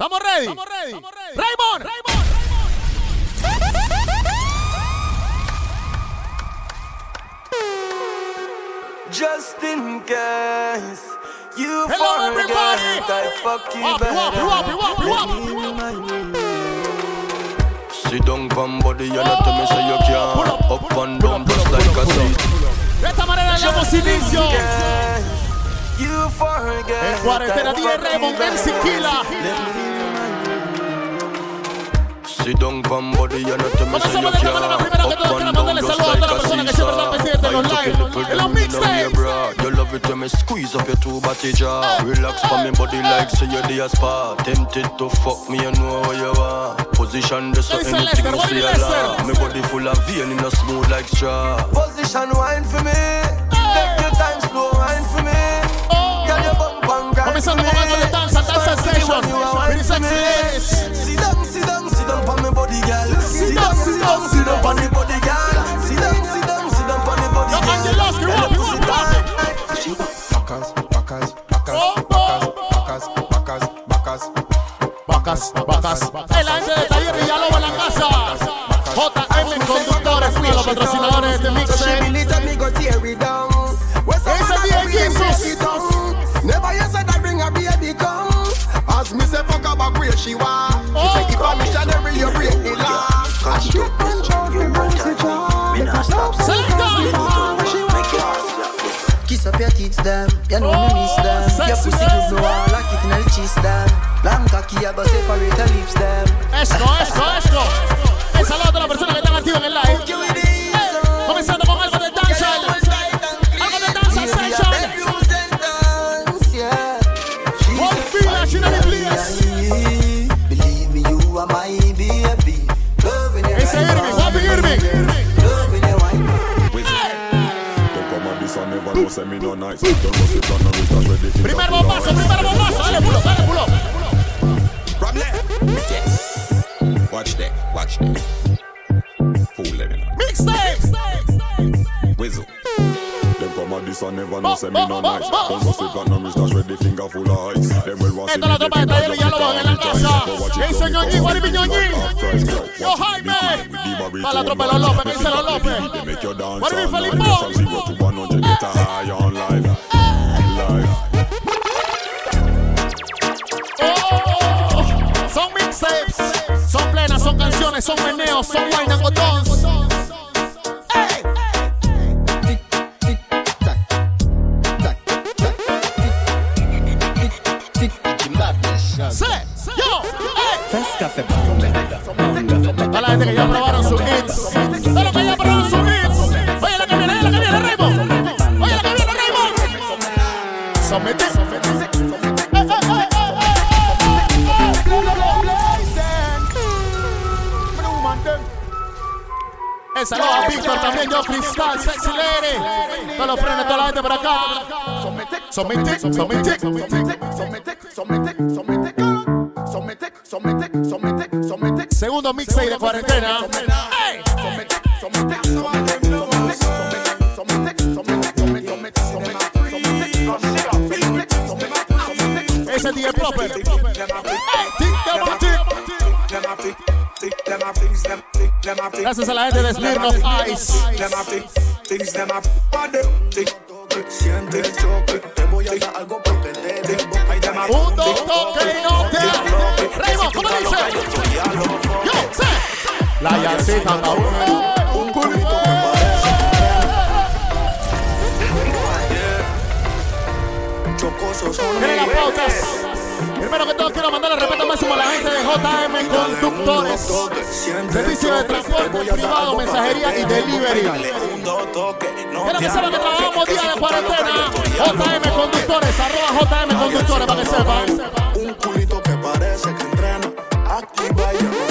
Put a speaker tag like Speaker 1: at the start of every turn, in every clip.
Speaker 1: Estamos ready. Estamos ready. Raymond. Raymond.
Speaker 2: Just in case you
Speaker 1: Hello,
Speaker 2: forget,
Speaker 1: everybody.
Speaker 2: I fuck you
Speaker 1: Wap, wap,
Speaker 2: better.
Speaker 1: wap, wap, wap.
Speaker 2: Let me remind you. Sit down, come body, and tell me say you
Speaker 1: Pull
Speaker 2: can
Speaker 1: up,
Speaker 2: up and down just like a seat.
Speaker 1: De esta manera le damos inicio.
Speaker 2: You.
Speaker 1: En cuarentena
Speaker 2: I
Speaker 1: DJ
Speaker 2: fuck you
Speaker 1: Raymond
Speaker 2: better.
Speaker 1: MC Killa.
Speaker 2: Sit down, come body, and tell me say you
Speaker 1: Comenzamos de esta manera.
Speaker 2: can
Speaker 1: Primero que
Speaker 2: up and down just
Speaker 1: a
Speaker 2: like a
Speaker 1: las personas que siempre están pendientes de los
Speaker 2: seesaw. I took it
Speaker 1: en los
Speaker 2: for them,
Speaker 1: mixtapes.
Speaker 2: you bra. You love it when me squeeze up your two body jaw. Relax for me body like say you're the spa. Tempted to fuck me, you know where you are. Position this so anything you see a lot. Me body full of vein in a smooth like straw. Position wine for me. Take your time, slow wine for me. Girl, you bump and grind for me.
Speaker 1: algo de danza, danza
Speaker 2: Spicy
Speaker 1: station.
Speaker 2: when you are wine for me. Body, girl. Sit down, sit down, sit down on me body, girl. Sit down, sit down, sit down on me body,
Speaker 1: Yo,
Speaker 2: girl.
Speaker 1: Angeloski, wap, wap,
Speaker 2: Sit
Speaker 1: wap.
Speaker 2: down.
Speaker 3: Bacas, bacas, bacas,
Speaker 1: Oh,
Speaker 3: bacas, bacas, bacas, bacas.
Speaker 1: Bacas, bacas. El ángel de Taller Villalobos en la casa. JM Conductores, uno de los patrocinadores de este mixtape. Ese DJ Jesus.
Speaker 4: Never you said I bring a baby come. As me say fuck about where she want. She say if I'm missionary you break the law. And she get control for mercy job.
Speaker 5: Kiss up your tits, them. You know me miss them.
Speaker 1: Oh,
Speaker 5: Your
Speaker 1: sexy
Speaker 5: pussy good, no one like it in the cheese, them. Long cocky, I go separate the lips, them.
Speaker 1: Esto, Primer bombazo, primer bombazo. Dale, pulo, dale, pulo.
Speaker 3: This and never know say me no nice. Sit on finger full of ice. Them will want.
Speaker 1: Yo, Jaime. La tropa de los López, que dice los López.
Speaker 3: They make your dance
Speaker 1: Guaribi
Speaker 3: all night.
Speaker 1: Felipón.
Speaker 3: From zero to 100, get a high on live. Live.
Speaker 1: Oh, son mixtapes, son plenas, son canciones, son meneos, son wine and gente que ya probaron sus hits, que ya probaron sus hits. Oye la que viene, la que viene, Raymond. Oye la que viene, Raymond. Somete. Ey, ey, ey, El saludo a Víctor también, yo Cristal, Sexy Lady. Todos los frenes, toda la gente por acá. Somete, somete. Segundo mixtape de cuarentena. ¡Ey! Ese DJ Proper. Gracias a la gente de Smirnoff Ice.
Speaker 4: Siente choque, te voy a dar algo porque te debo. Ay, dame
Speaker 1: Un doctor que no te Raymond, ¿cómo dice? La yacita está buena. Un culito que parece.
Speaker 4: chocoso son
Speaker 1: Miren las pautas. Primero que todo quiero mandarle respeto máximo a la gente de JM Conductores. Servicio de transporte privado, mensajería y delivery. Quiero que sepan que trabajamos día de cuarentena. JM Conductores, arroba JM Conductores para que sepan.
Speaker 4: Un culito que parece que entrena. Activa y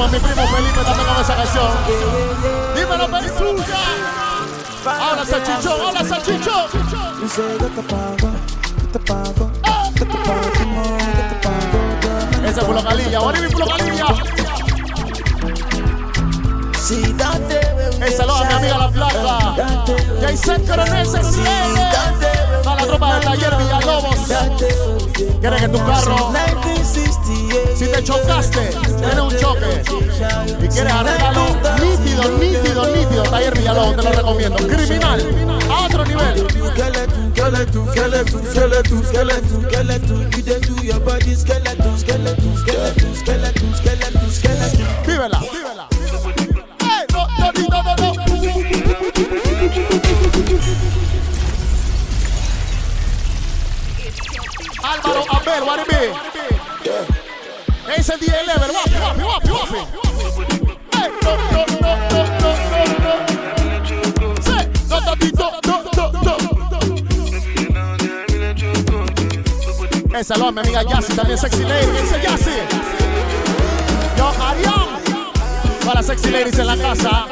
Speaker 1: primo, mi primo Felipe también con esa canción. Dímelo, Perú. Ahora salchichón, ahora salchichón.
Speaker 6: Ese es Pulo Calilla, ahora mi Pulo Calilla. Esa lo
Speaker 1: mi amiga la flaca. Jason Coronel, se para la tropa del taller Villalobos. Quiere que tu carro, si te chocaste, tiene un choque y quieres arreglarlo nítido, nítido, nítido, taller Villalobos, te lo recomiendo. Criminal, a otro nivel. Vívela, Abel, what it be? Ese DJ Lever, guapi, guapi, guapi, guapi. Hey, no, no, no, no, no, no, no. No, no, no, no, no. Esa lo mi amiga Yassi, también sexy lady. Ese Yassi. Yo, Arián. Para sexy ladies en la casa.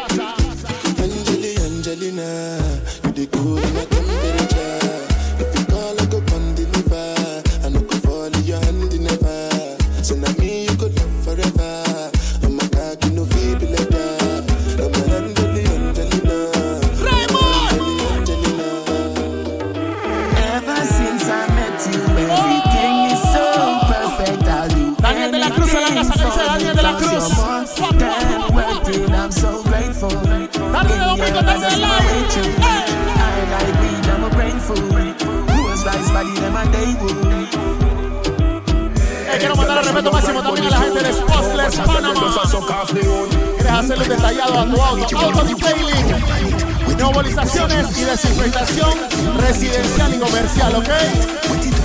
Speaker 1: Auto, detailing, neobilizaciones y desinfectación residencial y comercial, ¿ok?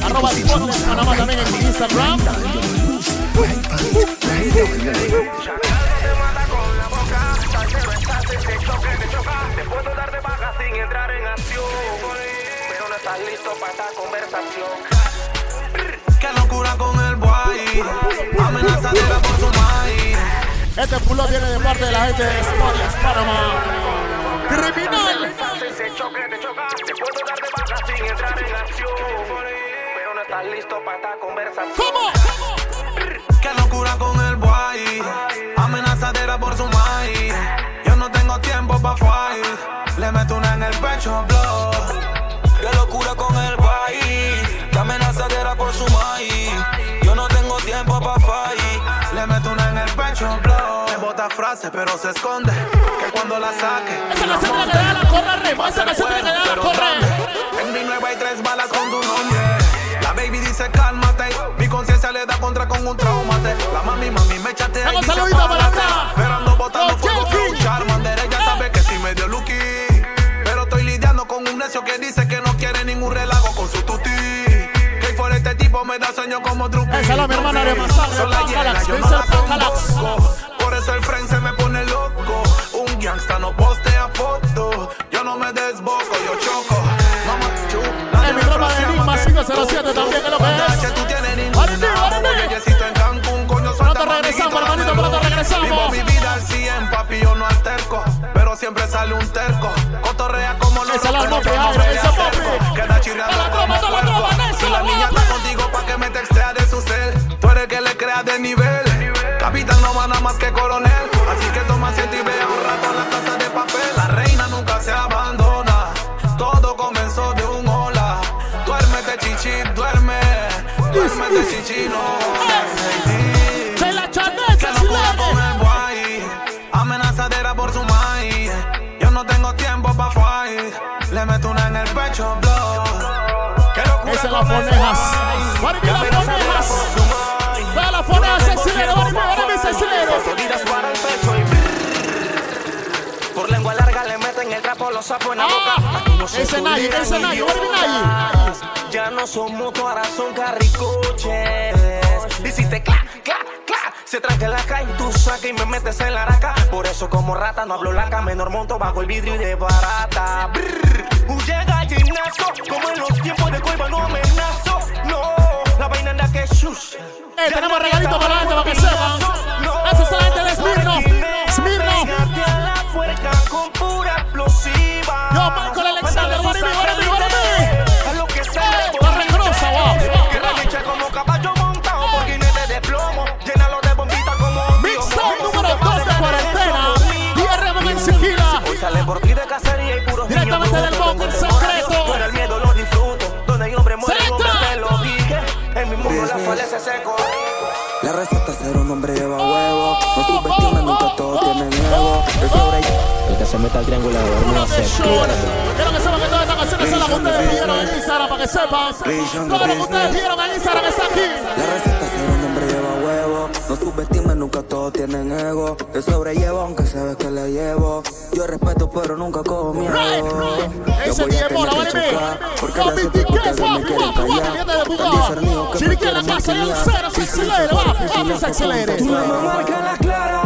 Speaker 1: Arroba Spotless Panamá también en Instagram.
Speaker 2: En acción. Pero no estás listo para esta conversación.
Speaker 1: Este pulo viene de parte de la gente de Spotless Panamá. ¡Criminal!
Speaker 2: Se choque, te choca. Te puedo dar de baja sin entrar en acción. Pero no estás listo para esta conversación.
Speaker 1: ¿Cómo?
Speaker 7: Qué locura con el boy. Amenazadera por su maíz. Yo no tengo tiempo pa' fight. Le meto una en el pecho, blow. Bota frase, pero se esconde. Que cuando la saque.
Speaker 1: Esa se tiene que dar a correr, Remo. Esa no se tiene que dar a
Speaker 7: Pero
Speaker 1: correr.
Speaker 7: ¿dónde? En mi nueva hay tres balas con tu nombre. La baby dice cálmate. Mi conciencia le da contra con un traumate. La mami, mami me y
Speaker 1: Vamos, saludito para acá.
Speaker 7: Pero ando botando fuego con un. Charmander. Ella sabe que sí me dio lucky. Pero estoy lidiando con un necio que dice que no quiere ningún relajo con su tuti. Que por este tipo me da sueño como Drupi.
Speaker 1: Esa es la mi hermana Sangre, Pan
Speaker 7: llena,
Speaker 1: Galax,
Speaker 7: siempre sale un terco. Cotorrea como los
Speaker 1: Esa es la
Speaker 7: no
Speaker 1: esa mope.
Speaker 7: Queda chirriando
Speaker 1: la
Speaker 7: como
Speaker 1: toda la. Néstor,
Speaker 7: Y la niña está contigo pa' que me textea de su cel. Tú eres que le crea de nivel. Capitán no va nada más que coronel. Así que toma asiento y vea un rato en la casa de papel. La reina nunca se abandona. Todo comenzó de un hola. Duérmete, chichi, duerme. Duérmete, chichi, no. Fight. Le meto una en el pecho, blow. Que locura
Speaker 1: Esa es la Fonejas.
Speaker 7: guay.
Speaker 1: What it be, la
Speaker 7: Amenazadera
Speaker 1: Fonejas. Toda la Fonejas, be, sexy lady.
Speaker 2: Seguidas para el pecho y por lengua larga le meten el trapo los sapos en la boca.
Speaker 1: Ah, ese Nayi, ese Nayi, be,
Speaker 2: idiomas. Ya no ahora son carricoches. Hiciste clac, clac. Se tranca en la calle, tú sacas y me metes en la araca. Por eso como rata no hablo laca, menor monto bajo el vidrio y de barata. Brrr. Al gimnasio, como en los tiempos de cueva no amenazo. No, la vaina anda que shush.
Speaker 1: Eh, tenemos regalito para la gente para que sepan. Esa es la gente de Smirnoff. Smirnoff.
Speaker 2: Pégate a la puerca con pura Mundo la falencia seco.
Speaker 8: La receta ser un hombre lleva huevo. No subestime, nunca todos tienen ego. El sobre
Speaker 9: El que se meta al triángulo de dormido se
Speaker 1: Quiero que sepan que todas estas canciones son las que ustedes pidieron en Instagram para que sepan. Todo lo que ustedes pidieron en Instagram está aquí.
Speaker 8: La receta ser un hombre lleva huevo. No subestime, nunca todos tienen ego. El sobrellevo, aunque se ve que le llevo. Yo respeto, pero nunca cojo miedo. Yo
Speaker 1: Ese
Speaker 8: voy a
Speaker 1: la
Speaker 8: tener
Speaker 1: vale
Speaker 8: que chocar. Porque
Speaker 1: Los
Speaker 8: gracias a
Speaker 1: BTK,
Speaker 8: ustedes me quieren callar.
Speaker 1: Chiriquí en la
Speaker 8: quieren
Speaker 1: casa, y el cero, sexy lady, va, va, sexy lady.
Speaker 8: Tu mamá
Speaker 2: Marca la clara.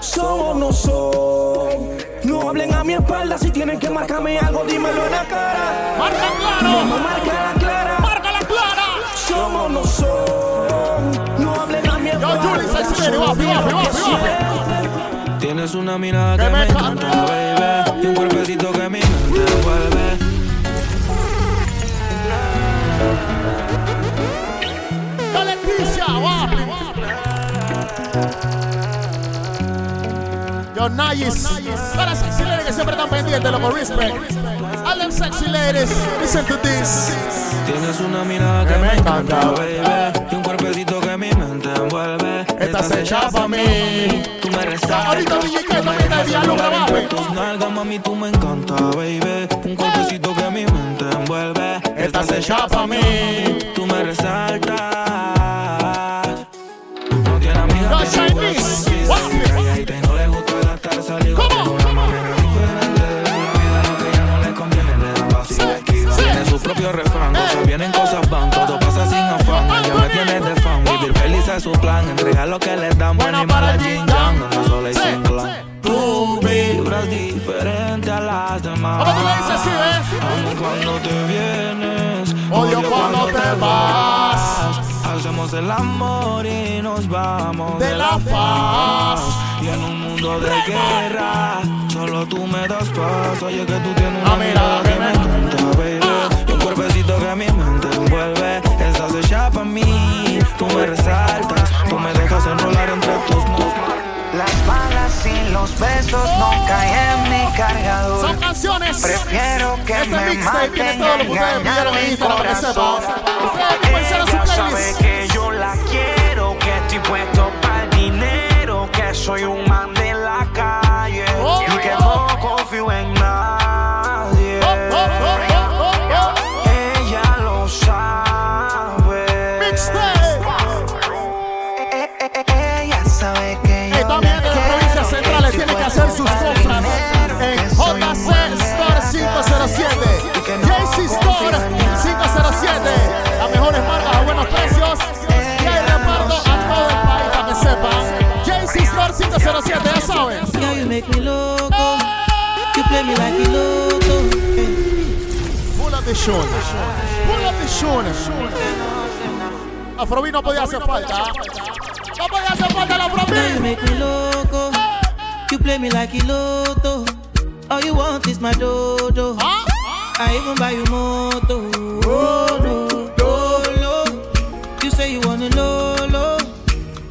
Speaker 2: Son o no son. No hablen a mi espalda si tienen que marcarme algo, dímelo en la cara.
Speaker 1: Marca
Speaker 2: Tu
Speaker 1: claro.
Speaker 2: mamá marca la clara.
Speaker 1: Marca la clara.
Speaker 2: Son o no son. No hablen a mi
Speaker 1: Yo,
Speaker 2: espalda.
Speaker 1: Julie, sexy lady, va, va, va, va.
Speaker 7: Tienes una mirada
Speaker 1: Que me
Speaker 7: encanta, baby. Y un cuerpecito que mi mente envuelve.
Speaker 1: Yo, Nayis. Para las sexy ladies que siempre están pendientes, loco, respect. All them sexy ladies, listen to this.
Speaker 7: Tienes una mirada que
Speaker 1: me
Speaker 7: me
Speaker 1: encanta.
Speaker 7: baby. Y un cuerpecito que mi mente envuelve.
Speaker 1: Estás hecha pa' mí.
Speaker 7: Tú me resaltas.
Speaker 1: Ahorita DJ que también te diálogo,
Speaker 7: Entre
Speaker 1: guapi.
Speaker 7: tus nalgas, mami, tú me encanta, baby. Un cuerpecito que mi mente envuelve.
Speaker 1: Estás hecha pa' mí.
Speaker 7: Tú me resaltas.
Speaker 1: Chinese,
Speaker 7: te no le gusta gastar saliva.
Speaker 1: ¿Cómo?
Speaker 7: Tiene le le su propio refrán.
Speaker 1: Eh.
Speaker 7: Cosas vienen, cosas van. Todo pasa sin afán. Ella me tiene de fan. Vivir feliz es su plan. Entregar lo que les dan. Y mala Jin Yang. Anda sola y sin clan. Tú vibras diferente a las demás.
Speaker 1: ¿Cómo tú le dices así, ves?
Speaker 7: Aun cuando te vienes,
Speaker 1: Odio cuando te vas.
Speaker 7: Hacemos el amor y nos vamos
Speaker 1: De la faz.
Speaker 7: Y en un mundo de guerra, solo tú me das paz. Oye, que tú tienes una
Speaker 1: Ah, mira,
Speaker 7: mirada que me encanta, baby. Y un cuerpecito que mi mente envuelve. Estás hecha para mí, tú me resaltas. Tú me dejas enrolar entre tus manos.
Speaker 2: Las balas y los besos no caen en mi cargador.
Speaker 1: Son canciones.
Speaker 2: Prefiero que
Speaker 1: Este
Speaker 2: me maten mi corazón.
Speaker 1: Ser a su
Speaker 2: sabe
Speaker 1: playlist.
Speaker 2: que yo la quiero, que estoy puesto para el dinero, que soy un man de
Speaker 8: play me like a loco.
Speaker 1: Pull up the show. Pull up the show. Afrobeat no podía hacer falta. No podía hacer falta la
Speaker 8: Girl, you
Speaker 1: Afrobeat.
Speaker 8: make me loco. You play me like a loto. All you want is my dodo.
Speaker 1: ¿Ah?
Speaker 8: I even buy you moto. Oh, no, dolo. You say you wanna lolo.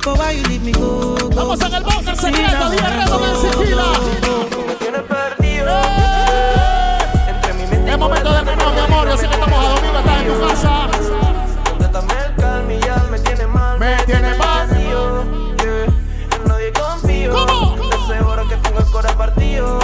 Speaker 8: But why you leave me go? go?
Speaker 1: Vamos en el bunker secreto. Día reto de Siquila. Momento de menor, mi amor. Yo sé que estamos a domingo, estás en tu casa.
Speaker 2: Me tiene mal.
Speaker 1: Me tiene mal.
Speaker 2: En nadie confío.
Speaker 1: ¿Cómo?
Speaker 2: Ahora que tengo el corazón partido.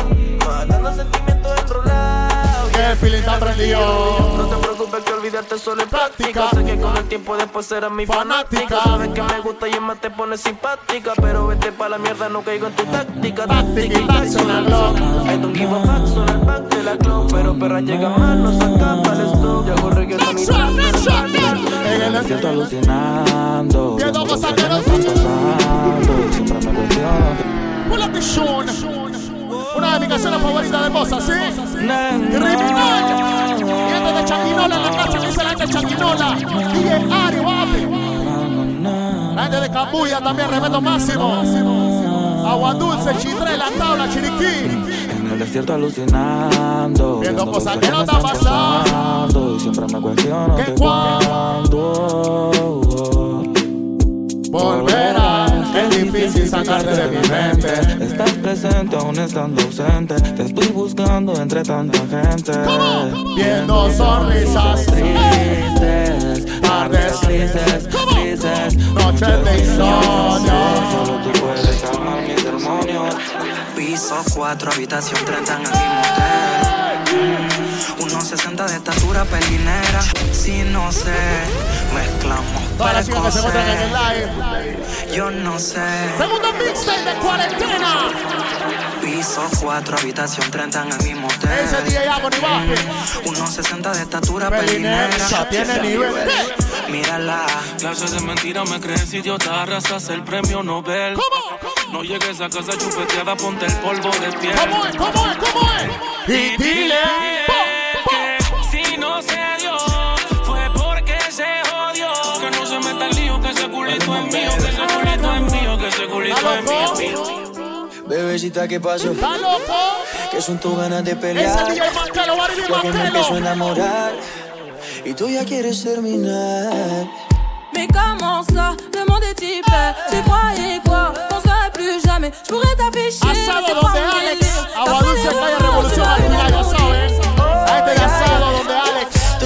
Speaker 2: Matando sentimientos enrolados.
Speaker 1: Que el feeling está prendido.
Speaker 2: Te preocupes que olvidarte solo en práctica. Sé que con el tiempo después serás mi
Speaker 1: Fanática.
Speaker 2: Sabes que me gusta y es más te pone simpática. Pero vete pa' la mierda, no caigo en tu táctica.
Speaker 1: Táctica y táctica, loco.
Speaker 2: I don't give a fuck, son el pack de la club. Pero perra llega más, no se acaba el stock. Yo
Speaker 1: En el
Speaker 7: Siento alucinando.
Speaker 1: Viendo cosas que no
Speaker 7: están pasando. Siempre me cuestiono.
Speaker 1: Pull up the show. Una de mis canciones favoritas de Bosa, ¿sí? Criminal. Y antes de Changuinola en la casa, dice la gente de Changuinola. DJ Ari, guapi. La gente de Cambuya también, respeto máximo. Agua dulce, chitre, la tabla, chiriquí.
Speaker 7: En el desierto alucinando.
Speaker 1: Viendo cosas que no están pasando.
Speaker 7: pasando, Y siempre me cuestiono
Speaker 1: ¿Qué
Speaker 7: que
Speaker 1: cuándo Volverás. Es difícil sacarte de mi mente.
Speaker 7: Estás presente aún estando ausente. Te estoy buscando entre tanta gente.
Speaker 1: Viendo sonrisas
Speaker 7: tristes.
Speaker 1: martes,
Speaker 8: dices, dices,
Speaker 1: noche de insomnio.
Speaker 8: Solo tú puedes calmar mis demonios.
Speaker 10: Piso 4, habitación 30 en el mismo hotel. 1.60 de estatura pelinera. Si no sé, mezclamos
Speaker 1: Todas las chicas que se encuentran en el live.
Speaker 10: Yo no sé.
Speaker 1: Segundo mixtape de cuarentena.
Speaker 10: Piso 4, habitación 30 en el mismo hotel.
Speaker 1: Ese DJ Agony Bape.
Speaker 10: 1.60 de estatura
Speaker 1: Pelinera,
Speaker 10: pelinera.
Speaker 1: ya tiene nivel.
Speaker 10: Mírala.
Speaker 11: Clases de mentira me crees idiota, arrasas el premio Nobel. No llegues a casa chupeteada, ponte el polvo de piel.
Speaker 1: ¿Cómo es? ¿Cómo es? ¿Cómo es? Y dile.
Speaker 11: Que si no se dio, fue porque se jodió. Que no se meta el lío, que ese culito es mío, que ese culito es mío, que ese culito es mío.
Speaker 8: Bebecita, ¿qué pasó?
Speaker 1: ¿Está loco?
Speaker 8: Que son tus ganas de
Speaker 1: Ese
Speaker 8: pelear.
Speaker 1: DJ
Speaker 8: Ya que me empiezo a enamorar. Y tú ya quieres terminar.
Speaker 12: Mais comment ça, le monde est type Tu croyais quoi Qu'on serait plus jamais Je pourrais t'afficher mais
Speaker 1: Asado
Speaker 12: c'est pas mon délire
Speaker 1: Agua dulce, calle Revolución Activa, ya saben. A de asado donde Alex.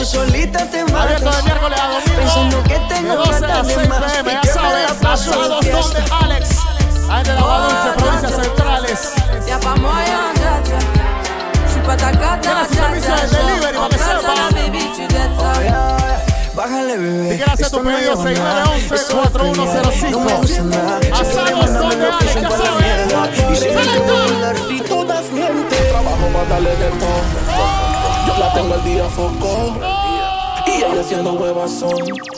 Speaker 8: Tú solita te
Speaker 1: Abierto de miércoles a
Speaker 8: Pensando
Speaker 1: domingo.
Speaker 8: que
Speaker 1: De
Speaker 8: tengo
Speaker 1: 12 a
Speaker 8: plata
Speaker 1: 6
Speaker 8: de más.
Speaker 1: pm,
Speaker 8: Y
Speaker 1: ya
Speaker 8: la
Speaker 1: donde. Alex. A de Dulce, provincias centrales.
Speaker 12: Y'a pas moyen, dja dja J'suis pas ta cata,
Speaker 1: Tienes
Speaker 12: dja
Speaker 1: servicio
Speaker 12: dja
Speaker 1: de delivery, para que sepa.
Speaker 8: Bájale, bebé.
Speaker 1: Si quieres hacer tu pedido,
Speaker 8: lleva nada.
Speaker 1: 6911
Speaker 8: Esto es premiado.
Speaker 1: 4105.
Speaker 8: No me gusta nada.
Speaker 1: Asados donde Alex, ya saben.
Speaker 8: Y si me todas mienten.
Speaker 7: Trabajo para darle de todo. Yo la tengo el día foco. Y ella haciendo huevas son.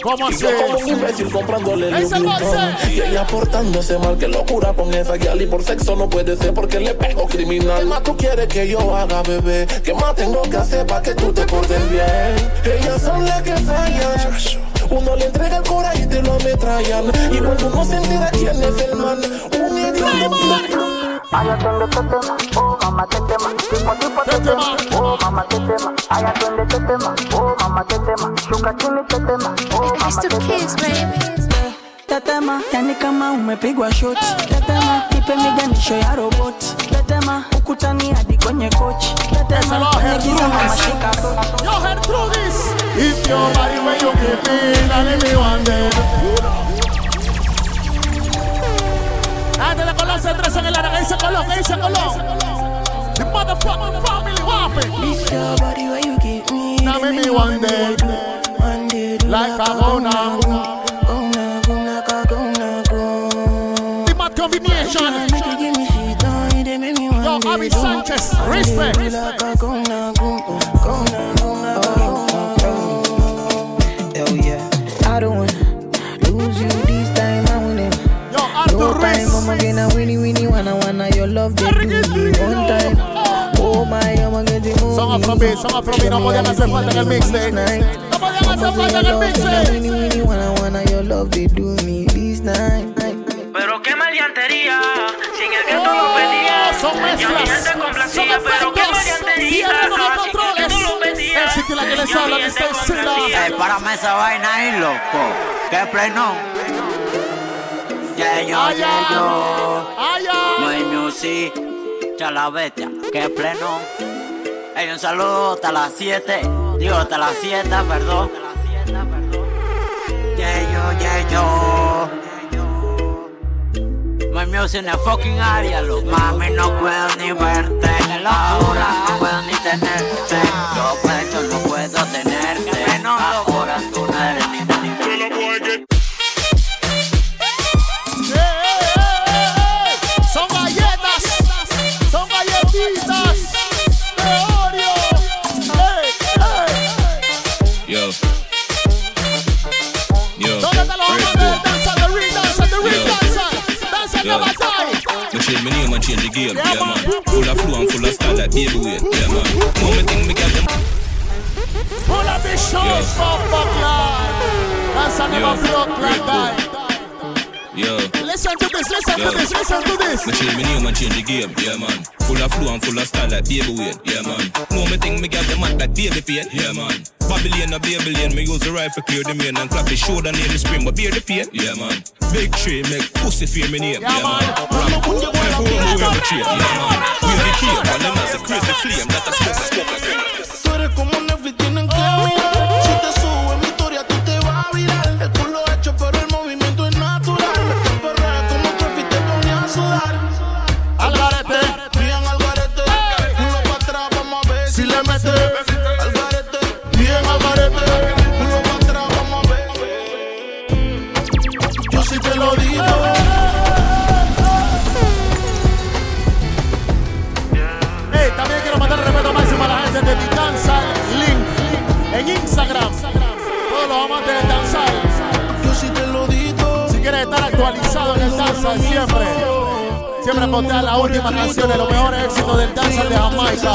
Speaker 1: ¿Cómo
Speaker 7: Y
Speaker 1: así?
Speaker 7: yo como un imbécil comprándole
Speaker 1: bolse.
Speaker 7: Y ella portándose mal, que locura con esa guial Y por sexo no puede ser porque le pego criminal ¿Qué más tú quieres que yo haga, bebé? ¿Qué más tengo que hacer para que tú te portes bien? Ellas son las que fallan uno le entrega el cora y te lo ametrallan Y cuando uno se entera quién es el man Un idiota
Speaker 13: Ay, atiende este tema, oh mamá, te tema. Tipo, tipo, te tema, oh mamá, te tema. Ay, atiende este tema, oh mamá, te tema. Shuka chini, te tema, oh mamá, te tema.
Speaker 8: Tetema, yani kama umepigwa shot. Tetema, nipe miganisho ya robot. Tetema, ukutani hadi kwenye kochi. Tetema, kwenye giza mama shika
Speaker 1: Yo, Gertrudis. If your body when you give me, now let me one day. Antes de Colón se tres en el área. ¿Qué dice Colón? ¿Qué dice Colón? The motherfucking family wapping.
Speaker 8: This your body where you give me.
Speaker 1: Now make me one day.
Speaker 8: One day, do
Speaker 1: Like a go now.
Speaker 8: Go now, go like a go now, go.
Speaker 1: The mad combination.
Speaker 8: Make you give me shit on, they make me one
Speaker 1: Yo,
Speaker 8: day
Speaker 1: Abby
Speaker 8: do.
Speaker 1: Sanchez,
Speaker 8: One day,
Speaker 1: respect.
Speaker 8: Your love they do me one time. Oh my, I'ma get it moving.
Speaker 1: Son Afrobeat, son Afrobeat, no podían hacer falta en el mixtape. No podían hacer falta en el mixtape.
Speaker 8: Winnie winnie wanna wanna your love they do me this night.
Speaker 2: Pero qué maleantería, si en el que tú lo pedías.
Speaker 1: Son
Speaker 2: Yo ni él
Speaker 1: mezclas, son efectos.
Speaker 2: si
Speaker 1: controles. El sitio en la que les habla, Mr.
Speaker 14: Párame esa vaina ahí, loco. ¿Qué play Yeah, yo,
Speaker 1: ay.
Speaker 14: yo. Hay music. Ya la bestia. ¿Qué play no? Ey, un saludo hasta las 7. Digo, hasta las 7, perdón. Yeah, yo, yeah, yo. My music en la fucking área, loco. Mami, no puedo ni verte. Ahora no puedo ni tenerte. Yo pecho no puedo tenerte.
Speaker 15: Me change my name and change the game, yeah man. Full of flow and full of style like baby weight, yeah man. Me think me got them.
Speaker 1: Pull up the shoes from Buckland. Danza never
Speaker 15: Yo.
Speaker 1: broke like that.
Speaker 15: Yo.
Speaker 1: Listen to this, listen
Speaker 15: Yo.
Speaker 1: to this, listen to this.
Speaker 15: Me change my name and change the game, yeah man. Full of flow and full of style like baby weight, yeah man. Know me think me got them at like baby pain, yeah man. Babylon a Babylon, me use the rifle clear the main and clap his shoulder near the spring, but bear the pain, yeah man. Big tree make pussy fear me name, yeah, man. Rap, everyone who wear me chain, yeah man. We the key, and them as a crazy flame that a smoke a smoke a
Speaker 7: Tú eres como Netflix,
Speaker 1: danza siempre, siempre postea las últimas canciones, los mejores éxitos del danza de Jamaica.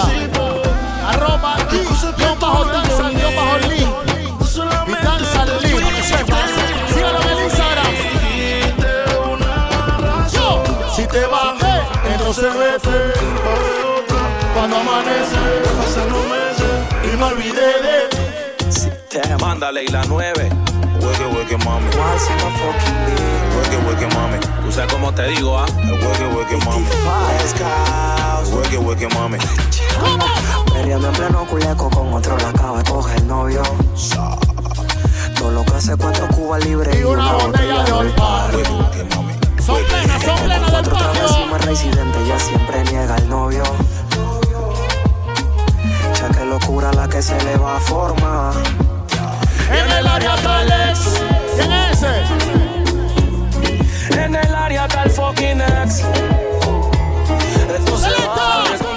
Speaker 1: Arroba y guion bajo danza, guion bajo link. Y danza link, para que sepas. Sígalo en el Instagram. Yo, si te bajé, entonces vete. Cuando amanece, pasan los meses y me olvidé de
Speaker 16: Mándale y la 9. Hueque, hueque, mami. Hueque, hueque, mami. Tú sabes cómo te digo, ¿ah? Hueque, hueque, mami. Hueque, hueque, mami.
Speaker 10: Perreando en pleno culeco con otro la acaba de coger el novio. Todo lo que hace cuatro cubas libres y una botella de olpar.
Speaker 1: Son plenas, son plenas del patio.
Speaker 10: Encima residente ya siempre niega el novio. Ya que locura la que se le va a formar.
Speaker 1: En el área Talex. ¿Quién es ese?
Speaker 16: En el área el fucking ex. Esto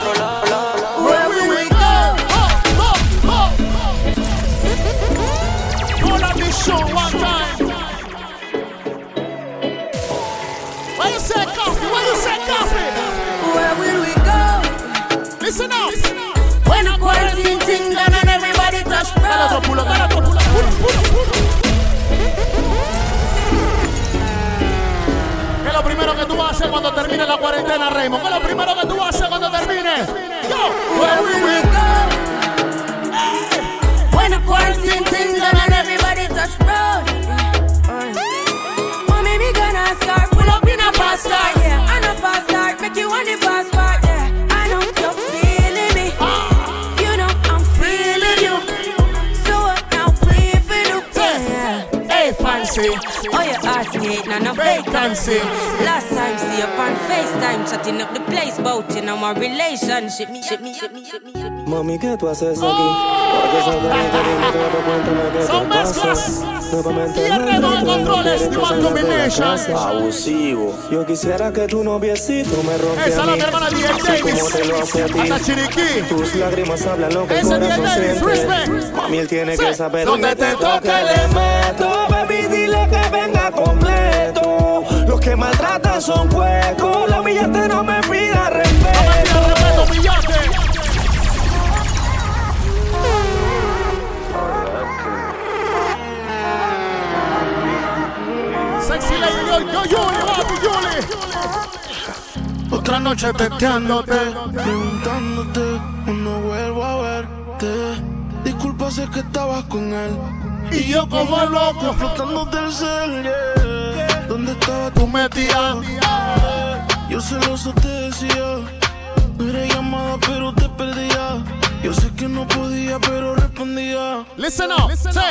Speaker 1: cuando termine la cuarentena, Raymond? ¿Qué es lo primero que tú vas a hacer cuando termine? Yo, where we
Speaker 2: Oh, your ass gate, now no vacancy. Last time, see you on FaceTime, chatting up the place, bout in our relationship. Me, shit, me, shit, me, shit, me, shit, me.
Speaker 10: Mami, ¿qué tú haces aquí? Porque esa carita dime todo, cuéntame qué
Speaker 1: Son
Speaker 10: te pasa. Nuevamente me
Speaker 1: reto.
Speaker 16: Abusivo.
Speaker 10: Yo quisiera que tu noviecito me rompiera
Speaker 1: Esa la hermana DJ
Speaker 10: así como te lo hace a ti.
Speaker 1: Anda, Chiriquí.
Speaker 10: Tus lágrimas hablan lo que el
Speaker 1: Ese DJ
Speaker 10: corazón
Speaker 1: Davis,
Speaker 10: siente.
Speaker 1: respect.
Speaker 10: Mami, él tiene que saber
Speaker 1: Donde
Speaker 10: dónde
Speaker 1: te le
Speaker 10: le meto. Son huecos. La humillante no me pida
Speaker 1: No me
Speaker 10: respeto.
Speaker 1: pidas respeto, pillate. Sexy yo, yo, papi, Yuli.
Speaker 17: Otra noche testeándote, preguntándote, no vuelvo a verte. Disculpa, sé que estabas con él.
Speaker 1: Y yo como loco,
Speaker 17: explotándote el cel. ¿Dónde estaba
Speaker 1: tú metida.
Speaker 17: Yo celoso te decía, no era llamada pero te perdía. Yo sé que no podía pero respondía.
Speaker 1: Listen up, say,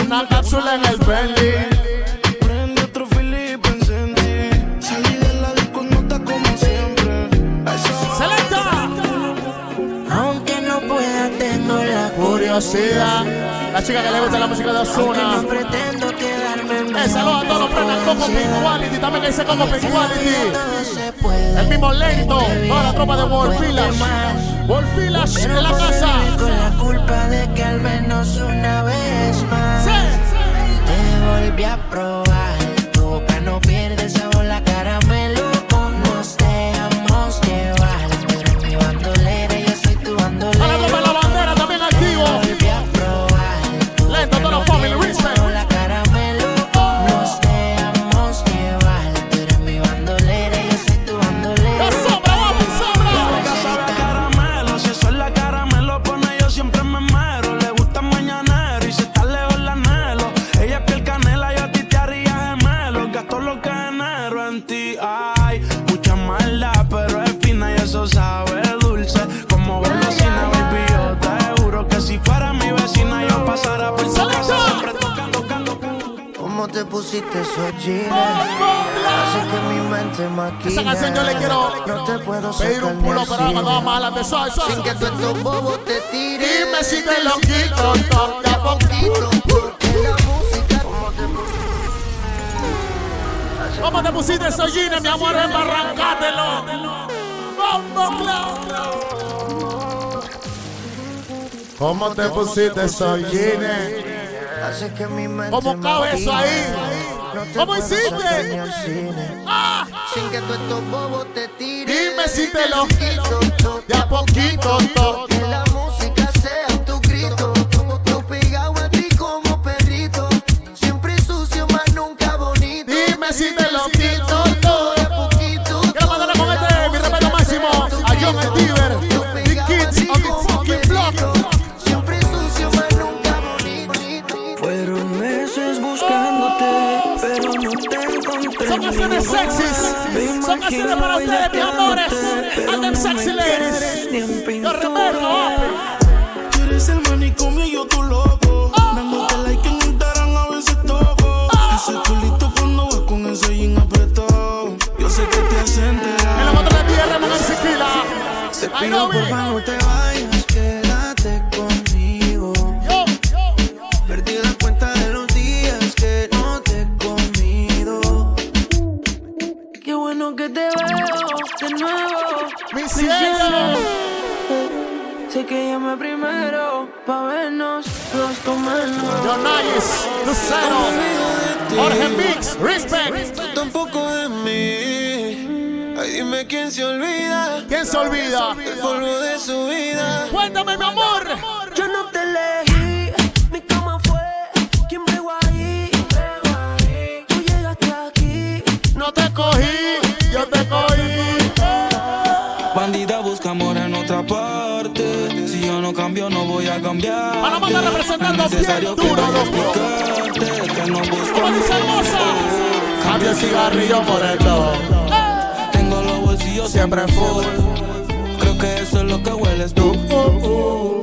Speaker 1: una cápsula en el Bentley.
Speaker 17: La
Speaker 1: chica que le gusta la música de Ozuna. Eh, saludos a todos los Coco. También que dice Coco Pinquality. El mismo lento. Toda la tropa de World Village. World Village en la casa.
Speaker 2: Con la culpa de que al menos una vez más te volví a probar.
Speaker 18: Pusiste esos jeans? Hace que mi mente maquine.
Speaker 1: Esa canción yo le quiero
Speaker 18: No te puedo
Speaker 1: pedir un pulo, cuando
Speaker 18: cine.
Speaker 1: vamos adelante, soy, soy.
Speaker 18: Sin que tú estos bobos te tiren.
Speaker 1: Dime si te lo quito, toca poquito.
Speaker 18: Porque la música
Speaker 1: ¿Cómo te pusiste esos jeans, mi amor? Embarrancátelo. Bombo ¿Cómo te pusiste esos jeans?
Speaker 19: Hace que mi mente
Speaker 1: ¿Cómo cabe eso ahí?
Speaker 19: No
Speaker 1: ¿Cómo hiciste? Ah.
Speaker 19: Sin que tú estos bobos te tiren.
Speaker 1: Dime si te lo
Speaker 19: quito.
Speaker 1: De a poquito, to.
Speaker 19: Que la música
Speaker 1: Canciones para ustedes, mis amores. And them sexy ladies. Yo.
Speaker 7: Tú eres el manicomio y yo tu loco. Dándote like en Instagram a veces toco. Ese culito cuando vas con ese jean apretado. Yo sé que te has enterado.
Speaker 1: En la moto de tierra, mujer Siquila.
Speaker 19: Te pido porfa no te vayas,
Speaker 1: Nice, Lucero, Jorge Mix, Respect.
Speaker 19: Tú tampoco de mí. Ay, dime quién se olvida.
Speaker 1: ¿Quién se olvida?
Speaker 19: El polvo de su vida.
Speaker 1: Cuéntame, mi amor.
Speaker 10: Yo no te elegí, mi cama fue quien pegó ahí. Tú llegaste aquí,
Speaker 1: No te cogí, yo te cogí.
Speaker 7: Bandida busca amor en otra parte. Si yo no cambio, no voy a cambiar.
Speaker 1: Representando
Speaker 7: es necesario
Speaker 1: bien duro,
Speaker 7: a
Speaker 1: loco.
Speaker 7: que no busco
Speaker 1: ¿Cómo dice hermosa? Cambia el cigarrillo por el glow.
Speaker 7: Tengo los bolsillos siempre full. Creo que eso es lo que hueles tú. Te daré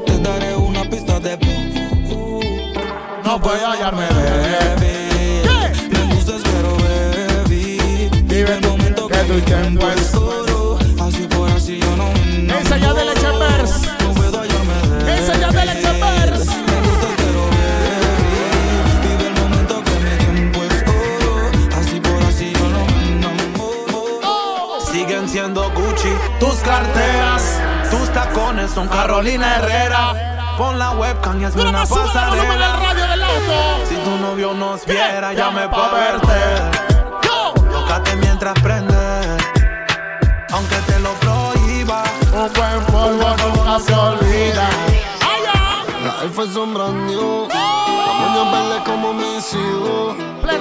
Speaker 2: son Carolina Herrera. Pon la webcam y hazme una pasarela. Si tu novio nos viera, llame pa' verte.
Speaker 1: Yo.
Speaker 2: Tócate mientras prende. Aunque te lo prohíba.
Speaker 1: Un buen polvo nunca se olvida.
Speaker 19: La elfa son brand new. La moña verde como mis hijos.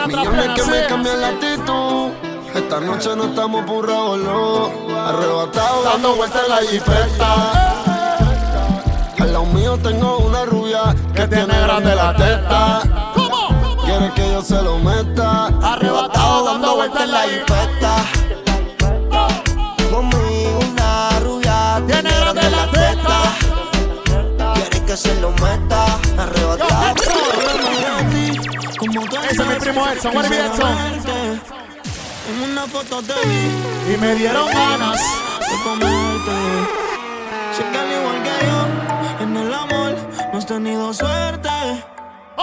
Speaker 19: Millones que me cambian la actitud. Esta noche no estamos por no. Arrebatado dando vueltas en la jipeta. Al lado mío tengo una rubia que tiene grande la teta.
Speaker 1: ¿Cómo?
Speaker 19: Quiere que yo se lo meta.
Speaker 1: Arrebatado dando vueltas en la
Speaker 19: jipeta. Conmigo una rubia
Speaker 1: Tiene grande la teta.
Speaker 19: Quiere que se lo meta. Arrebatado.
Speaker 1: Ese es mi primo Edson. It, Edson?
Speaker 7: En una foto te vi
Speaker 1: Y me dieron ganas.
Speaker 7: de comerte. Al igual que yo,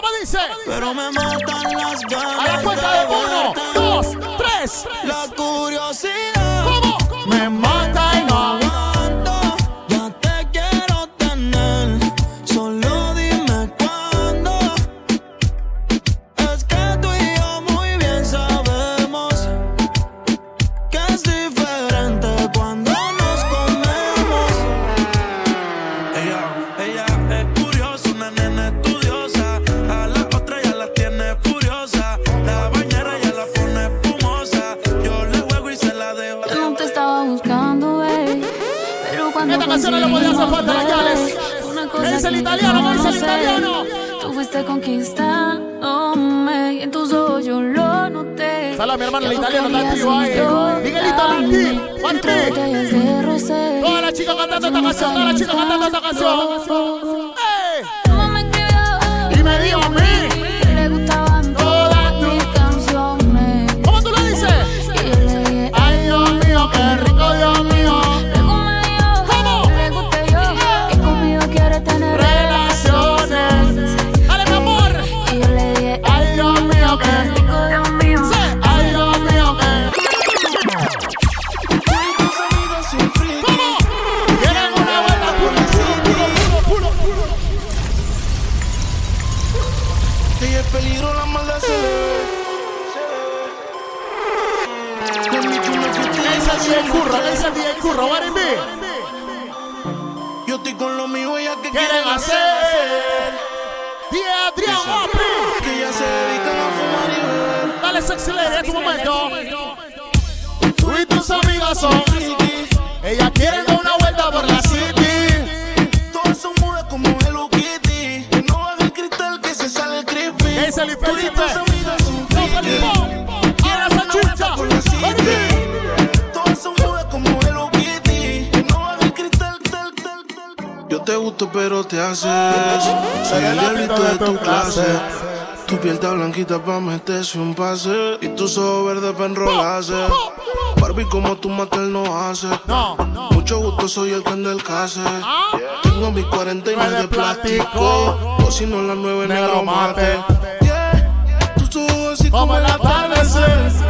Speaker 1: ¿Cómo dice?
Speaker 7: Pero me matan las ganas.
Speaker 1: A la cuenta de uno, dos, tres.
Speaker 7: La curiosidad
Speaker 1: no
Speaker 7: le
Speaker 1: podía hacer falta a ¿Qué
Speaker 20: cosa
Speaker 1: dice el italiano? ¿Qué dice el italiano?
Speaker 20: Tú fuiste conquistándome y en tus ojos yo lo noté.
Speaker 1: Sala, mi hermano, el italiano está activo ahí. Miguelito
Speaker 20: de rosé.
Speaker 1: Todas las chicas cantando esta canción, todas las chicas cantando esta canción.
Speaker 20: Me
Speaker 1: Y me dijo a mí.
Speaker 2: Blanquita pa' meterse un pase. Y tus ojos verdes pa' enrolarse. Barbie como tu matel no hace. Mucho gusto, soy el can del case. Tengo mis 49 de plástico. O si no las nueve negro mate. Yeah, tus ojos así como el atardecer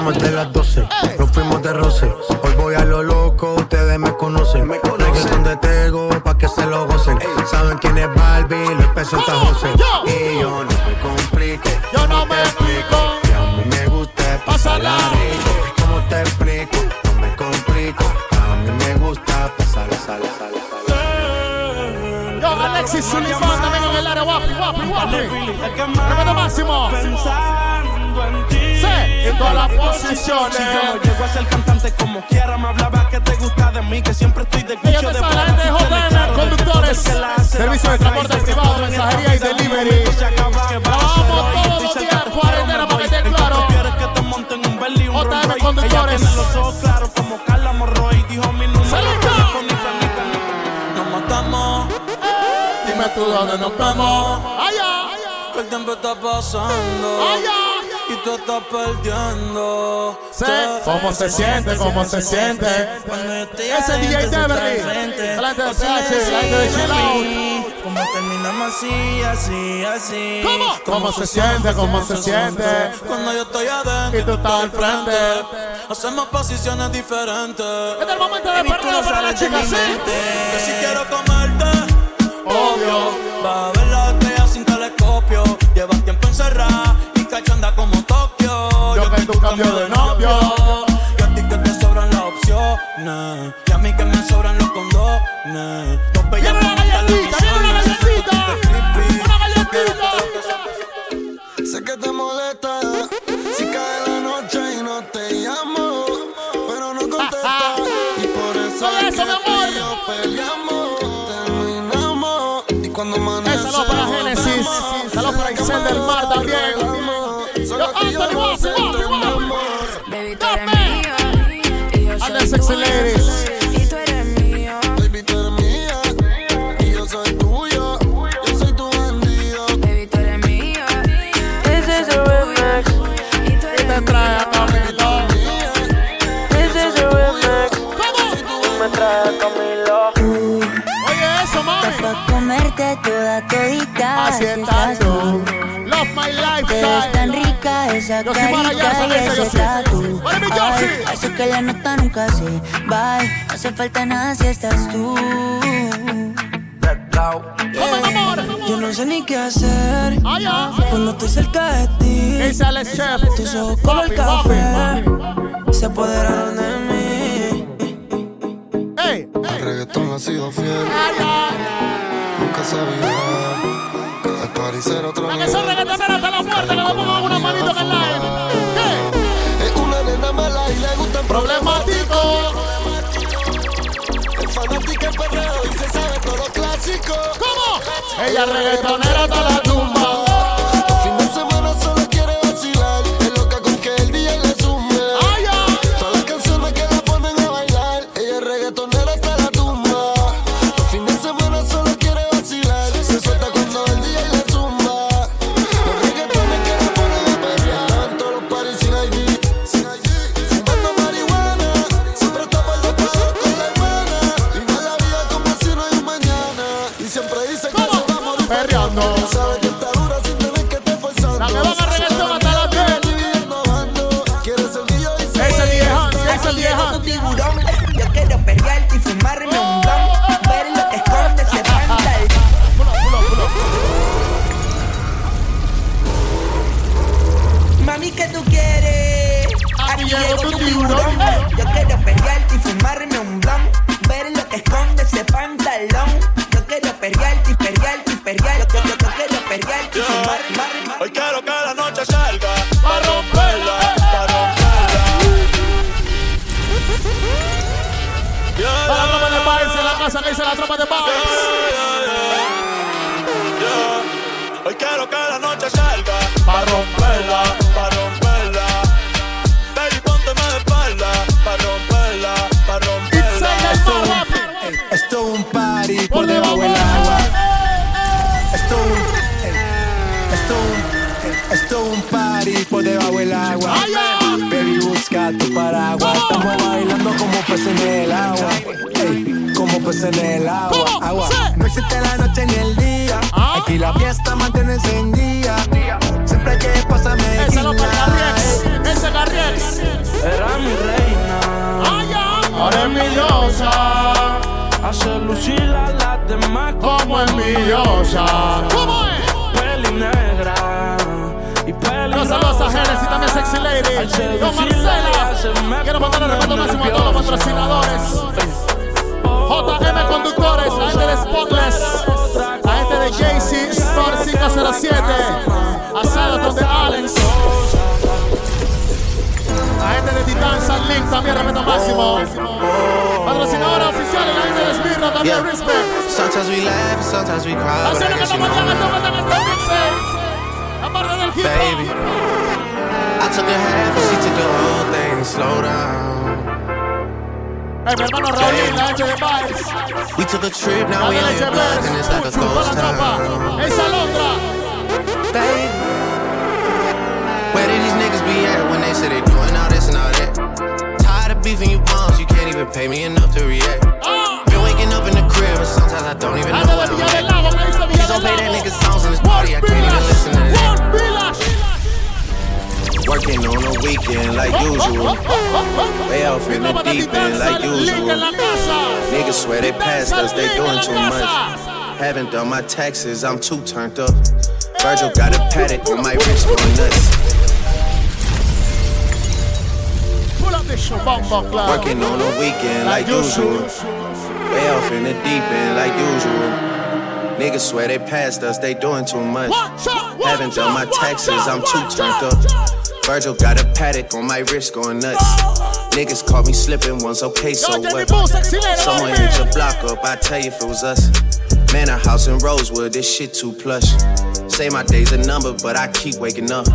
Speaker 21: Somos de las 12, nos fuimos de roce. Hoy voy a lo loco, ustedes me conocen. Me conocen de Tego, pa' que se lo gocen. Saben quién es Barbie, los pesos está José. Y yo no me complico,
Speaker 1: yo no me explico.
Speaker 21: Que a mí me gusta pasarla rico. ¿Cómo te explico? No me complico. A mí me gusta pasarla, sala, sala, sala.
Speaker 1: Yo, Alexis Sullivan también en el área. Guapi, guapi, guapi. Respeto máximo. Todas las posiciones.
Speaker 2: Si yo no llego a ser cantante como quiera, me hablaba que te gusta de mí, que siempre estoy de cucho
Speaker 1: te
Speaker 2: de
Speaker 1: sabe, la gente de JM, conductores, servicio de transporte privado, mensajería y delivery. Trabajamos todos los días, cuarentena, para que esté claro.
Speaker 2: Quieres que te monten un Bentley, un
Speaker 1: JM
Speaker 2: Rolls Royce.
Speaker 1: Conductores.
Speaker 2: Ella tiene los ojos claros como Carla Morroy. Dijo mi número. Nos matamos.
Speaker 1: Dime tú dónde nos vemos. Allá.
Speaker 2: El tiempo está pasando. Y tú estás perdiendo.
Speaker 1: Sé cómo se siente, cómo se siente. Ese DJ Devery. La gente de PH, la gente de Chill Out.
Speaker 2: Como terminamos así, así, así.
Speaker 1: ¿Cómo? ¿Cómo se siente? ¿Cómo se siente?
Speaker 2: Cuando yo estoy adentro
Speaker 1: Y tú estás al frente.
Speaker 2: Hacemos posiciones diferentes.
Speaker 1: Es el momento de perreo para las chicas, ¿sí?
Speaker 2: Que si quiero comerte,
Speaker 1: Obvio.
Speaker 2: va a ver la estrella sin telescopio. Llevas tiempo encerrada y cachonda como
Speaker 1: cambio de novio.
Speaker 2: Y a ti que te sobran las opciones. Y a mí que me sobran los condones.
Speaker 1: Viene
Speaker 2: veíamos
Speaker 1: una galletita, una galletita. Una galletita.
Speaker 19: Sé que te molesta si cae la noche y no te llamo, pero no contestas. Y por eso es
Speaker 1: eso, mi amor.
Speaker 19: yo peleamos, terminamos. Y cuando amanece,
Speaker 1: Saludos para Génesis. Saludos para Isel del Mar también. And
Speaker 22: esa
Speaker 1: Yo
Speaker 22: carita y
Speaker 1: esa vez, yo
Speaker 22: ese tatu. Ay, hace que la nota nunca se va. No hace falta nada si estás tú.
Speaker 23: Yo no sé ni qué hacer cuando estoy cerca de ti. Tus ojos como el café se apoderaron de mí.
Speaker 1: Ey,
Speaker 19: Al reggaetón ha sido fiel, nunca se vive. Al parecer otra
Speaker 1: La que
Speaker 19: vez.
Speaker 1: son reggaetoneras hasta la muerte, que le pongan una manito en el Problemático.
Speaker 19: El fanático es perreo y se sabe todo lo clásico.
Speaker 1: ¿Cómo? Ella reggaetonera hasta la tumba.
Speaker 24: Peces en el agua. Ey, como peces en el agua. Agua. No existe la noche ni el día. Aquí la fiesta mantiene encendida. Siempre que pasa me
Speaker 1: Ese lo para. Ese Garriex.
Speaker 17: Era mi reina.
Speaker 1: Ahora es mi diosa.
Speaker 17: Hace lucir a las demás
Speaker 1: Como envidiosa. ¿Cómo Los saludos a Genesis y también Sexy Lady. Don Marcela. Quiero mandar el respeto máximo a todos los patrocinadores. JM Conductores, la gente de Spotless, la gente de JC Store 507, Asado de Alex, la gente de Titan San Link también respeto máximo. Patrocinadora oficial la gente de Smirno también
Speaker 25: Yeah.
Speaker 1: respect.
Speaker 25: Sometimes we laugh, sometimes we cry,
Speaker 1: Así que mañana, mañana,
Speaker 25: Baby, I took a half and she took the whole thing. Slow down.
Speaker 1: Mi hermano Raúl, la gente de Vibes.
Speaker 25: We took a trip, now we
Speaker 1: leche
Speaker 25: your blood, and it's like a ghost town.
Speaker 1: Esa Londra.
Speaker 25: Baby, where did these niggas be at when they say they doing all this and all that? Tired of beefing you bums, you can't even pay me enough to react. Been waking up in the crib, and sometimes I don't even know
Speaker 1: de
Speaker 25: I'm at. Don't play that nigga songs in this party, I can't even listen to that. Working on a weekend like usual. Way off in the deep end like usual. Niggas swear they passed us, they doing too much. Haven't done my taxes, I'm too turned up. Virgil got a paddock on my wrist going nuts.
Speaker 1: Pull up the show, Bomba Club.
Speaker 25: Working on a weekend like usual. Way off in the deep end like usual. Niggas swear they passed us, they doing too much. Haven't done my taxes, I'm too turned up. Virgil got a paddock on my wrist going nuts. Niggas caught me slipping once, okay, so what?
Speaker 1: Boo, sexy lady,
Speaker 25: Someone hit your block up, I tell you if it was us. Man, a house in Rosewood, this shit too plush. Say my day's a number, but I keep waking up.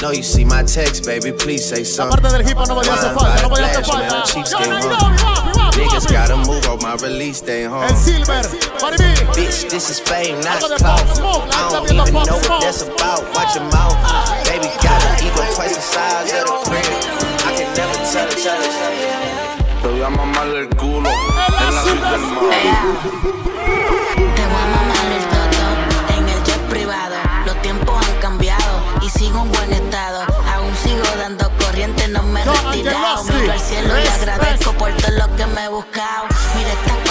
Speaker 25: No, you see my text, baby, please say something.
Speaker 1: Aparte del hip hop no podía hacer falta, no podía hacer falta.
Speaker 25: Niggas gotta move on my release day home.
Speaker 1: El Silver, Maribí.
Speaker 25: This is fame, not clout. I don't even know what that's about. Watch your mouth. Baby got an ego twice the size of the crib. I can never tell tell it.
Speaker 26: Te voy a mamar el culo en la suite del mar.
Speaker 27: Te voy a mamar el toto en el jet privado. Los tiempos han cambiado y sigo en buen estado. Aún sigo dando corriente, no me he retirado. Miro al cielo y agradezco por todo lo que me he buscado. Mira estas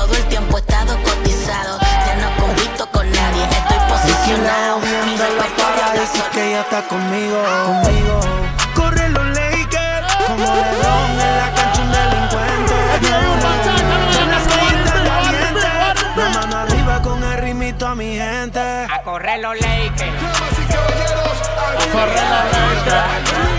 Speaker 27: todo el tiempo he estado cotizado. Ya no compito con nadie, estoy posicionado. Mi
Speaker 17: para
Speaker 27: ya
Speaker 17: decir que ella está conmigo, conmigo. Corre los Lakers, como Lebron en la cancha un delincuente. La mano arriba con el ritmito a mi gente.
Speaker 14: A correr los Lakers.
Speaker 1: A correr los Lakers.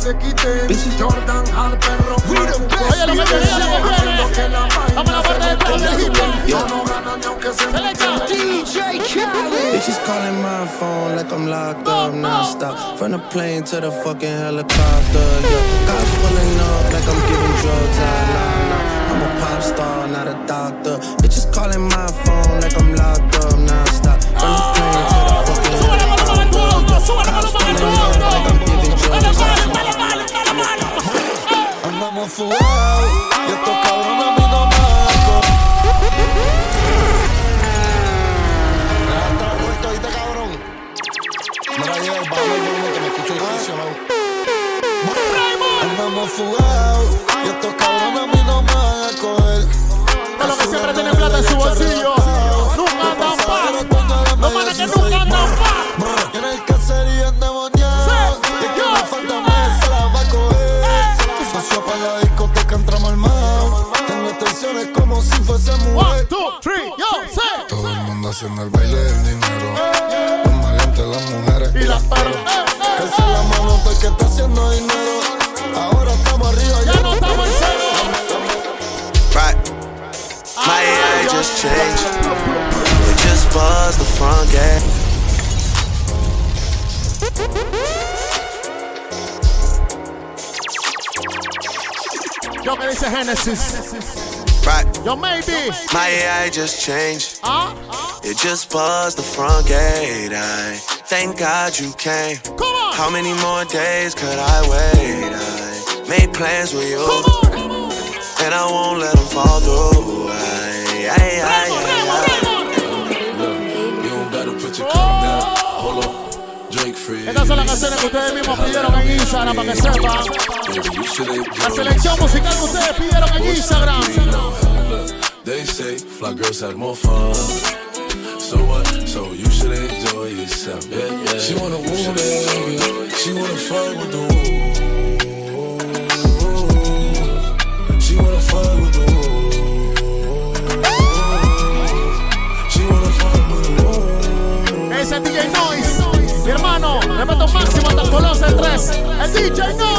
Speaker 4: Se quite Jordan al perro.
Speaker 1: Oye, lo que te digo. Vamos a la parte de atrás del hip hop.
Speaker 4: No ganan ni aunque se
Speaker 1: DJ Khaled.
Speaker 25: Bitches calling my phone like I'm locked up non-stop. From the plane to the fucking helicopter, yeah. Cops pulling up like I'm giving drugs, ah, nah, nah. I'm a pop star, not a doctor. Bitches calling my phone like I'm locked up non-stop. From the plane to the fucking helicopter. Cops pulling up like I'm giving drugs, ah, nah,
Speaker 1: maybe.
Speaker 25: My AI just changed. It just buzzed the front gate. I thank God you came. How many more days could I wait? I made plans with you. And I won't let them fall through. I, I, I,
Speaker 28: You don't gotta put your cup down. Hold on. Drink free.
Speaker 1: Estas son las canciones que ustedes mismos pidieron en Instagram para que sepan.
Speaker 28: Baby, you should enjoy
Speaker 1: La selección musical que ustedes pidieron en Instagram.
Speaker 28: Look, they say fly girls have more fun. So what? So you should enjoy yourself. Yeah, yeah. She wanna woo baby. She wanna fuck with the woo. She wanna fuck with the woo. She wanna fuck with the woo.
Speaker 1: Ese DJ Noise. Mi hermano, le meto máximo hasta el Colosio 3. El DJ Noise.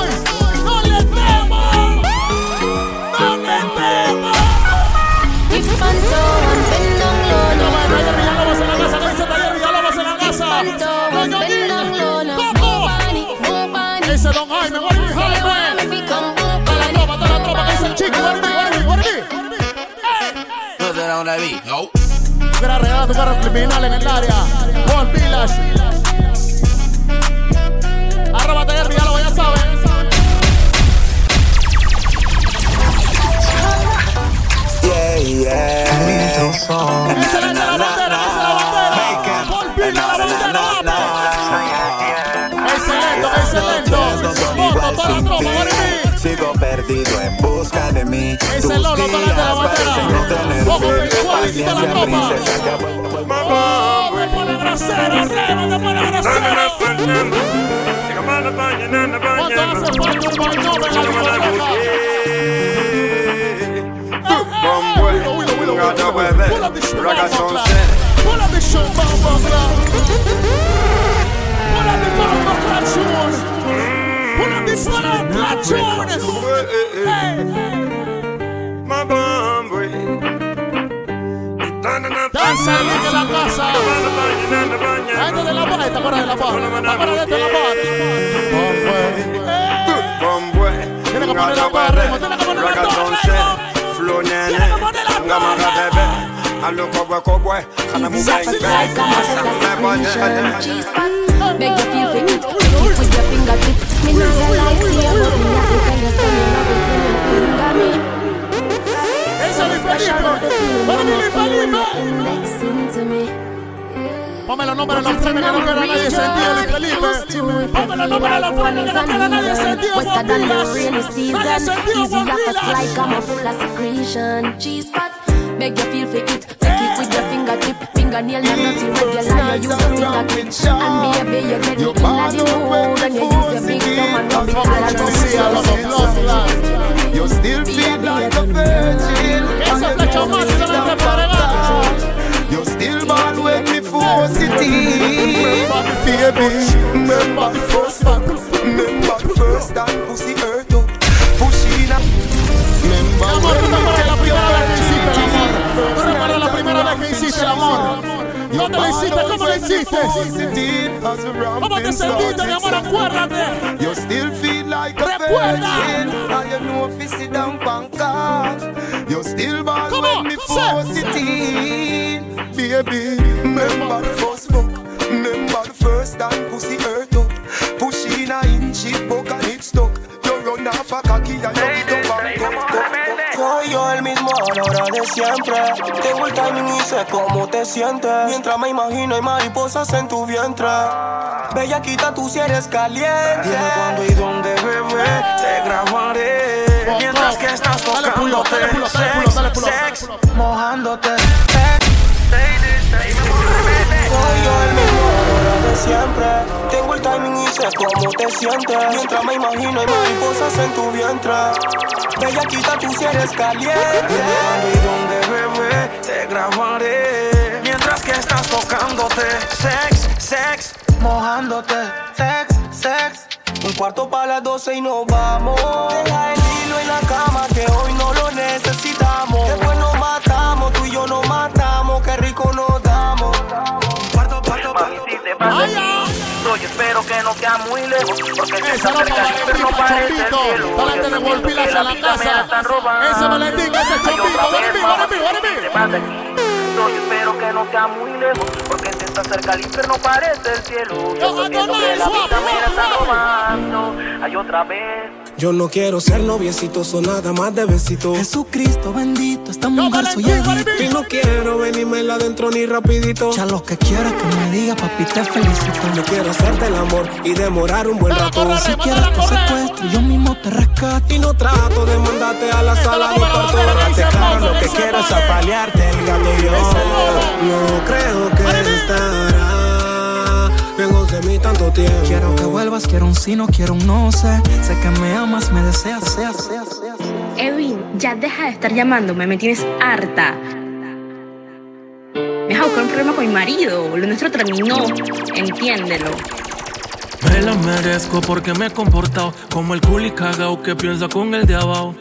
Speaker 1: No
Speaker 14: vi. No.
Speaker 1: Arreglar tu carro criminal en el área. Arroba taller Villalobos, ya.
Speaker 25: Yeah, yeah.
Speaker 1: Excelente la bandera, esa es la bandera. Paul Village, la bandera. Excelente, excelente. Moto, toda la tropa, Maribí.
Speaker 21: Sigo perdido en busca de mí.
Speaker 1: Ese
Speaker 21: Tus
Speaker 1: Lolo, toda la
Speaker 21: días
Speaker 1: bandera.
Speaker 21: parecen no tener
Speaker 1: Ojo,
Speaker 21: fin.
Speaker 1: igual, quita la
Speaker 21: Paciencia,
Speaker 1: tropa.
Speaker 21: princesa,
Speaker 1: Oh, me pone grosero, cero, me pone grosero. ¿Cuánto hace falta un bañón en la discoteca? Pull up the shit, bomba clap. Pull up the shit, bomba clap. Pull up the bomba clap tunes. Pull up the bomba clap tunes. Danza en la casa. La gente de la bar, ¿te acuerdas de la bar? ¿Te acuerdas de la bar? Tiene que poner la bar, ritmo, tiene que poner la bar, ritmo.
Speaker 29: Flow
Speaker 1: Tiene
Speaker 29: nene,
Speaker 1: que poner la
Speaker 29: ngamara
Speaker 1: bar.
Speaker 29: bebe. Alo kobwe kobwe, kana mu bang bang.
Speaker 30: Beg you feel for it, take it with your fingertip. Me not gonna lie to you, but me to tell you something. You love it when you finger me.
Speaker 1: Ese es Felipe. Para mí, Felipe.
Speaker 30: Indexing to me.
Speaker 1: Ponme los nombres de los frenes que no quiera nadie sentido, Luis Felipe. Ponme los nombres de los frenes que no quiera nadie sentido, Juan
Speaker 30: the
Speaker 1: Vilas. Nadie sentido, Juan
Speaker 30: like
Speaker 1: Vilas.
Speaker 30: slide, come a full of secretion. Cheese pot, beg you feel for it. Fingernail not nothing regular. You use your fingertip. And baby, you get me in the mood. And you use your big thumb and rub it all around.
Speaker 4: You still feel like a virgin.
Speaker 1: Esa flecha más se la mete para adelante.
Speaker 4: You still bad when me force it in. Baby, remember the first time. Remember the first time pussy hurt up. Pushing up. Remember
Speaker 1: Amor, ¿tú te acuerdas la hiciste el amor? ¿Dónde lo hiciste? ¿Cómo lo hiciste? ¿Cómo te sentiste, mi amor? Acuérdate.
Speaker 4: You still feel like a
Speaker 1: Recuerda.
Speaker 4: virgin And you know if you sit down Bangkok You still bad
Speaker 1: Come
Speaker 4: when
Speaker 1: on,
Speaker 4: me
Speaker 1: say,
Speaker 4: force it in Baby, remember the first fuck Remember the first time pussy hurt up Push in a inch it buck and it stuck You run off a cocky and you get up
Speaker 2: el mismo a la hora de siempre. Tengo el timing y sé cómo te sientes. Mientras me imagino hay mariposas en tu vientre. Bella quita tú si eres caliente. Dime cuándo y dónde bebé te grabaré. Mientras que estás tocándote, sex, mojándote. Soy yo el mismo a la hora de siempre sex, mojándote. cómo te sientes. Mientras me imagino hay mariposas en tu vientre. Bella quita tú si eres caliente.
Speaker 1: Y donde bebé te grabaré. Mientras que estás tocándote. Sex, sex, mojándote. Sex, sex.
Speaker 2: Un cuarto para las 12 y nos vamos. Deja el hilo en la cama que hoy no lo necesitamos. Después nos matamos, tú y yo nos matamos. Qué rico nos damos.
Speaker 1: Cuarto, cuarto,
Speaker 2: cuarto.
Speaker 1: Yo espero que no queda muy lejos Porque si está cerca
Speaker 31: Valentín,
Speaker 1: no parece el cielo
Speaker 31: de la casa. Ese.
Speaker 1: Yo espero que no queda muy lejos Porque si está cerca el infierno parece el cielo. Yo que la vida me la está robando. Hay otra vez
Speaker 2: Yo no quiero ser noviecito, o nada más de besito.
Speaker 1: Jesucristo bendito, esta mujer soy
Speaker 2: Y no quiero venirme adentro ni rapidito.
Speaker 1: Ya lo que quiero es que me diga papi te felicito.
Speaker 2: Yo quiero hacerte el amor y demorar un buen rato.
Speaker 1: Si quieres te secuestro, yo mismo te rescato.
Speaker 2: Y no trato de mandarte a la sala de parto.
Speaker 1: Te claro, lo que quiero es apalearte el gato yo.
Speaker 2: No creo que lejos de mí tanto tiempo.
Speaker 1: Quiero que vuelvas, quiero un sí, no quiero un no sé Sé que me amas, me deseas, seas, seas, seas
Speaker 32: Edwin, ya deja de estar llamándome, me tienes harta. Me has buscado un problema con mi marido, lo nuestro terminó, entiéndelo.
Speaker 1: Me la merezco porque me he comportado como el culi cagao que piensa con el de abajo.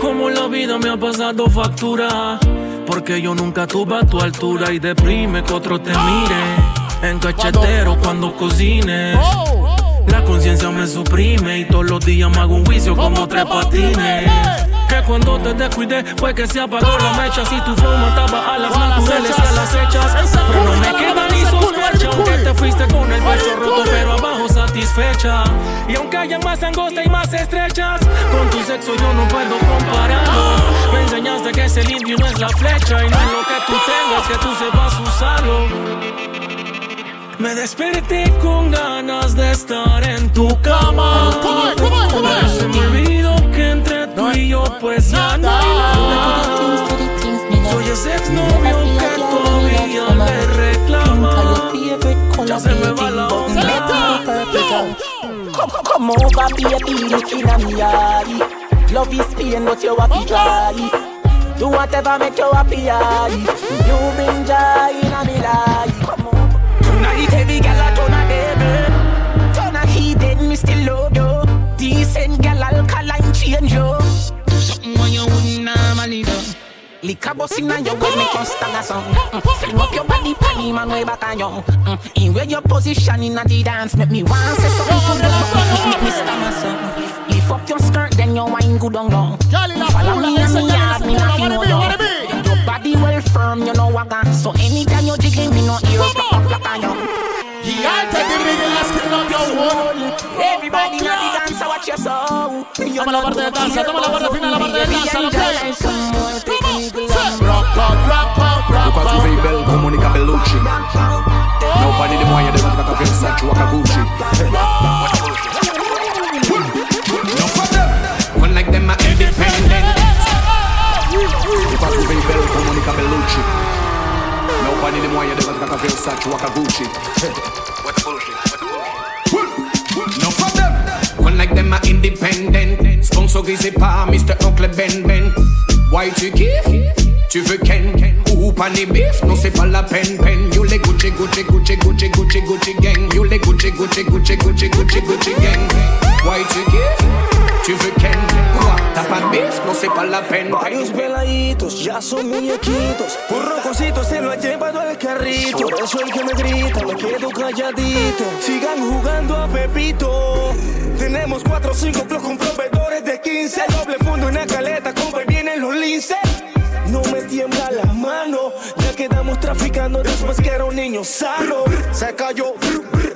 Speaker 1: Como la vida me ha pasado factura. Porque yo nunca tuve a tu altura y deprime que otro te mire. En cachetero cuando cocines. La conciencia me suprime y todos los días me hago un juicio como tres patines. Que cuando te descuidé fue que se apagó la mecha. Si tu flow mataba a las naturales a las hechas. Pero no me queda ni sospecha. Aunque te fuiste con el pecho roto, pero abajo satisfecha. Y aunque haya más angosta y más estrechas, con tu sexo yo no puedo compararlo. Me enseñaste que es el indio no es la flecha. Y no es lo que tú tengas, que tú sepas usarlo. Me desperté con ganas de estar en tu cama. Pero se me olvidó que entre tú y yo pues ya no hay nada. Soy ese exnovio que todavía le reclama. Ya se me va la onda.
Speaker 2: Come, over, baby, look in me eye. Love is pain, but you happy try. Do whatever make you happy. You bring joy in me life. Still love you. Decent gal, alkaline change you. Something when you wouldn't normally do. Liquor bust inna your way, make stand a song. Mm. Fling up your body, panty man way back on you. Mm. In where your position inna the dance, make me want say something to the body, make me stand a song. Lift up your skirt, then your wine good on long. Follow me in me yard, me not feel no. Your body well firm, you know got. So anytime you jiggling, me no ear up, up, up on you.
Speaker 31: Gigante de Miguel Laskin up your wall.
Speaker 2: Everybody now the dance, watch your soul.
Speaker 31: Toma la parte de danza, toma la parte final, la parte de danza, lo que Rock out, rock out, rock
Speaker 17: Luca
Speaker 31: out.
Speaker 17: tu Bell, comunica Bellucci. Nobody di muoia deve tratta Versace o Gucci. One like them are independent. Luca tu Bell, comunica Bellucci. Nobody di muoia deve tratta Versace o Gucci. No independent Sponsor grisé par Mr. Oncle Ben Ben Why tu kiffes Tu veux Ken Ou pas ni bif Non c'est pas la peine peine You les Gucci Gucci Gucci Gucci Gucci Gucci gang You les Gucci Gucci Gucci Gucci Gucci Gucci gang Why tu kiffes Tu veux Ken Quoi T'as pas de bif Non c'est pas la peine
Speaker 2: Varios peladitos ya son muñequitos. Por rocosito se lo ha llevado al carrito. Por eso el que me grita me quedo calladito. Sigan jugando a Pepito. Tenemos cuatro o cinco clubs con proveedores de 15. Doble fondo en la caleta, compra y vienen los linces. No me tiembla la mano, ya quedamos traficando después que era un niño sano. Se cayó,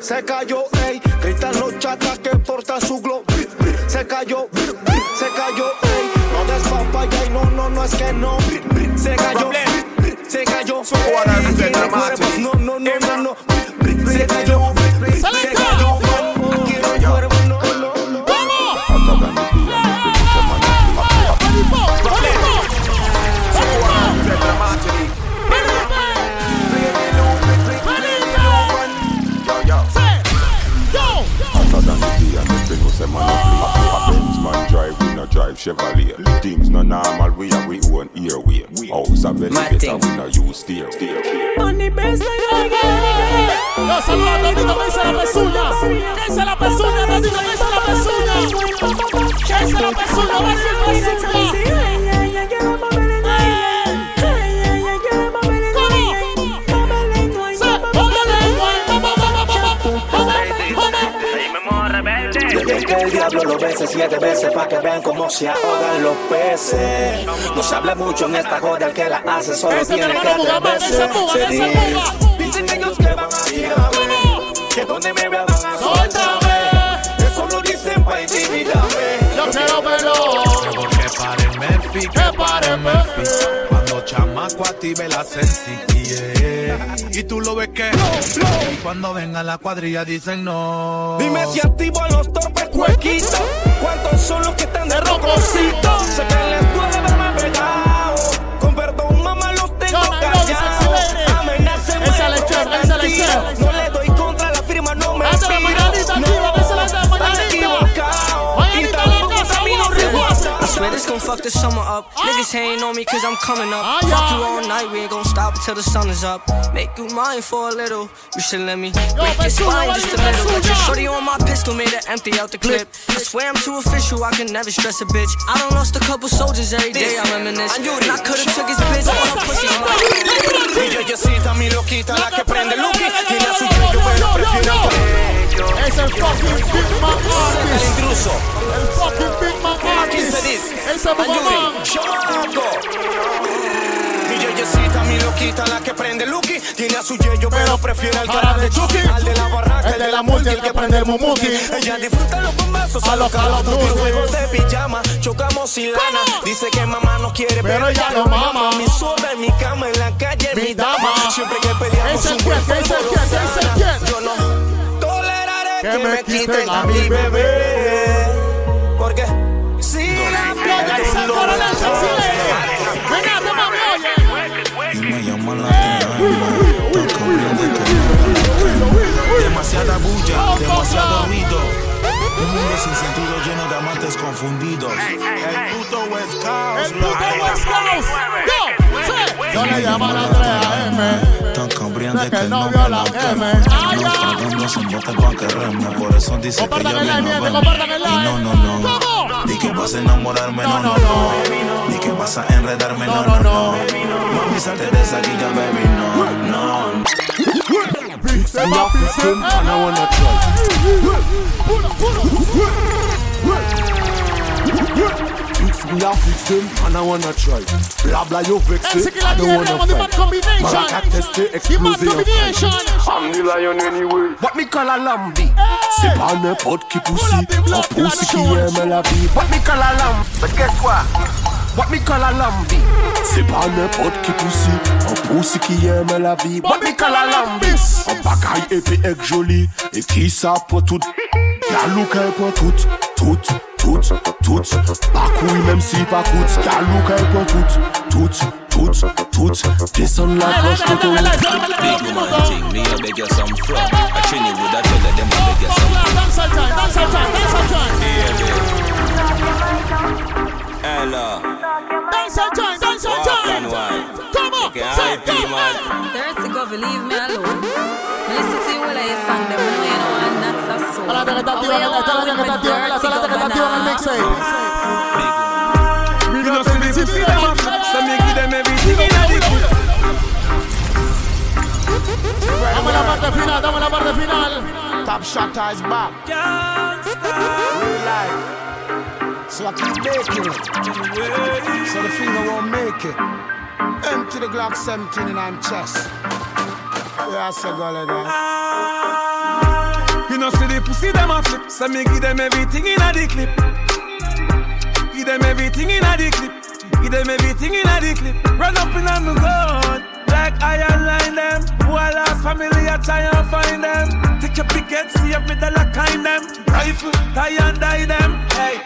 Speaker 2: se cayó, ey. Gritan los chatas que porta su glow. Se cayó, se cayó, ey. No des papaya y no, no, no es que no. Se cayó, se cayó. cuerpos, No, no, no, no, no. Se cayó, se cayó. Chevalier. Things no normal, we have we
Speaker 31: own earway.
Speaker 33: House of elevator, we no use steer.
Speaker 1: Money best like I
Speaker 2: get. No, so I'm not. Siete veces pa' que vean cómo se ahogan los peces. No se habla mucho en esta joda, el que la hace solo tiene que atreverse. Se dice, dicen ellos que van a tirarme, que donde me vean van a soltarme. Eso lo dicen pa' intimidarme.
Speaker 1: Yo quiero verlo.
Speaker 34: Que pare Murphy, que pare Murphy. Cuando chamaco active la sencillez. Y tú lo ves que Y cuando venga la cuadrilla dicen no.
Speaker 2: Dime si activo a los torpes cuequitos. ¿Cuántos son los que están de rococito? Sé que les duele verme pegado. Con perdón, mamá, los tengo callados. Amenacen,
Speaker 1: Esa izquierda, esa izquierda.
Speaker 2: No le
Speaker 35: this gon' fuck the summer up. Niggas hating on me cause I'm coming up. Fuck you all night, we ain't gon' stop until the sun is up. Make you mine for a little. You should let me break your spine just a little. Let your shorty on my pistol, made it empty out the clip. I swear I'm too official, I can never stress a bitch. I done lost a couple soldiers every day, I reminisce. And I could've took his bitch, all her pussy's mine.
Speaker 2: Y yeyecita, mi loquita, la que prende Lucky. Tiene a su cuello, pero prefiere el cuello.
Speaker 1: Es el fucking Big Man
Speaker 2: El
Speaker 1: Artist.
Speaker 2: intruso.
Speaker 1: El fucking Big Man
Speaker 2: Aquí se
Speaker 1: Artist.
Speaker 2: dice.
Speaker 1: Ese es mi
Speaker 2: Ayuri,
Speaker 1: mamá.
Speaker 2: Mi yeyecita, mi loquita, la que prende Lucky. Tiene a su yello, pero prefiere al cara de Chucky. Al de la barraca,
Speaker 1: El de la multi, el que prende el mumuti.
Speaker 2: Ella disfruta los bombazos
Speaker 1: A los
Speaker 2: los Call of Duty.
Speaker 1: Call of Duty.
Speaker 2: Juegos de pijama, chocamos sin lana. Dice que mamá no quiere, pero ella lo mama. Mi sola en mi cama, en la calle,
Speaker 1: Mi
Speaker 2: dama. Siempre que peleamos, un buen. Yo no
Speaker 1: Que
Speaker 2: que
Speaker 1: me quiten a mi
Speaker 2: mi bebé. Porque si la
Speaker 1: Ya ese
Speaker 2: pierdo,
Speaker 1: coronel sencillo. Venga, toma, oye.
Speaker 34: Y me llaman la no Demasiada bulla, demasiado ruido. Un mundo sin sentido lleno de amantes confundidos. El puto West Coast,
Speaker 1: El puto West Coast. Yo, sí. Yo le llamo a la 3AM.
Speaker 34: Tan
Speaker 1: De
Speaker 34: que
Speaker 1: que no
Speaker 34: lo
Speaker 1: la
Speaker 34: quema.
Speaker 1: M. Ay,
Speaker 34: sin bote pa' que reme. Por eso dice que ya
Speaker 1: el
Speaker 34: Y no, no, no.
Speaker 1: ¿Cómo?
Speaker 34: Di que vas a enamorarme, no, no, no. Di que vas a enredarme, no, no, no. Mami, salte de esa guilla, baby, no, no.
Speaker 1: Fix them, and I wanna
Speaker 19: Fix me and fix them, and I wanna try. Blah blah, you vex
Speaker 1: Ese
Speaker 19: it,
Speaker 1: que la
Speaker 19: I don't wanna
Speaker 1: con the mad
Speaker 19: fight.
Speaker 1: combination.
Speaker 19: Maraca test the
Speaker 1: The
Speaker 19: explosive
Speaker 1: combination.
Speaker 19: I'm the lion anyway. What me call a lambi? C'est pas n'importe qui poussi. Un poussi qui aime la vie. What me call a lamb? But guess what? What me call a lambi Se pa nepot ki pousi An pousi ki yeme la vi What me call a lambi An bagay epi ek joli E ki sa pou tout Galou kè pou tout Tout, tout, tout Bakouy mèm si pakout Galou kè pou tout Tout, tout, tout Desan la kosh koto
Speaker 36: Big woman take me a begge some frog A trini would a tell her dem a begge some frog
Speaker 1: Dance all time, dance all time, dance all time
Speaker 36: Yeah, yeah
Speaker 1: Dance time, dance
Speaker 36: Walk
Speaker 1: time.
Speaker 36: and wine.
Speaker 1: Come on,
Speaker 36: Okay,
Speaker 1: say
Speaker 36: hype you, man.
Speaker 37: Thirsty go, leave me alone. Listen to you while I sing them, you know you know I'm not so soul.
Speaker 1: Esta es la que está activa, esta es la que está activa, esta es la que está activa en el mixtape.
Speaker 17: You know, see the pussy them a flip, so me give them everything in a the clip.
Speaker 1: Dame la parte final, dame la parte final.
Speaker 19: Top shot is back. Real life. So I keep making it. So the finger won't make it. Empty the Glock 17 in my chest. Yeah, I go like that.
Speaker 17: You know, see the pussy them a flip, so me give them everything in a the clip. Give them everything in a the clip. Give them everything in a the clip. Run up in on the gun, like iron line them. Who I lost family, I try and find them. Take your picket, see if me the lock kind them. Rifle, tie and die them. Hey,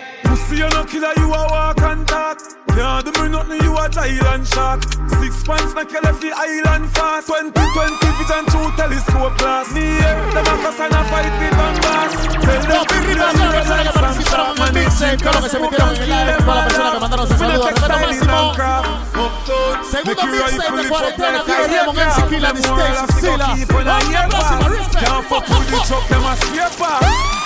Speaker 17: pussy you no killer, you a walk and talk. Yeah, do me nothing, you a giant shark. Six pants, make you left the island fast. 20, 20 vision through telescope glass. Me here, them a cuss and a fight with on glass. Tell them to be
Speaker 1: Las personas que participaron en el mixtape, claro que se metieron en el live, todas las personas que mandaron sus saludos, respeto máximo. Segundo mixtape de cuarentena, DJ Demon, MC Killa, The Stage, Silla. Vamos, la próxima, respect.
Speaker 17: Can't fuck with the truck, them a scraper.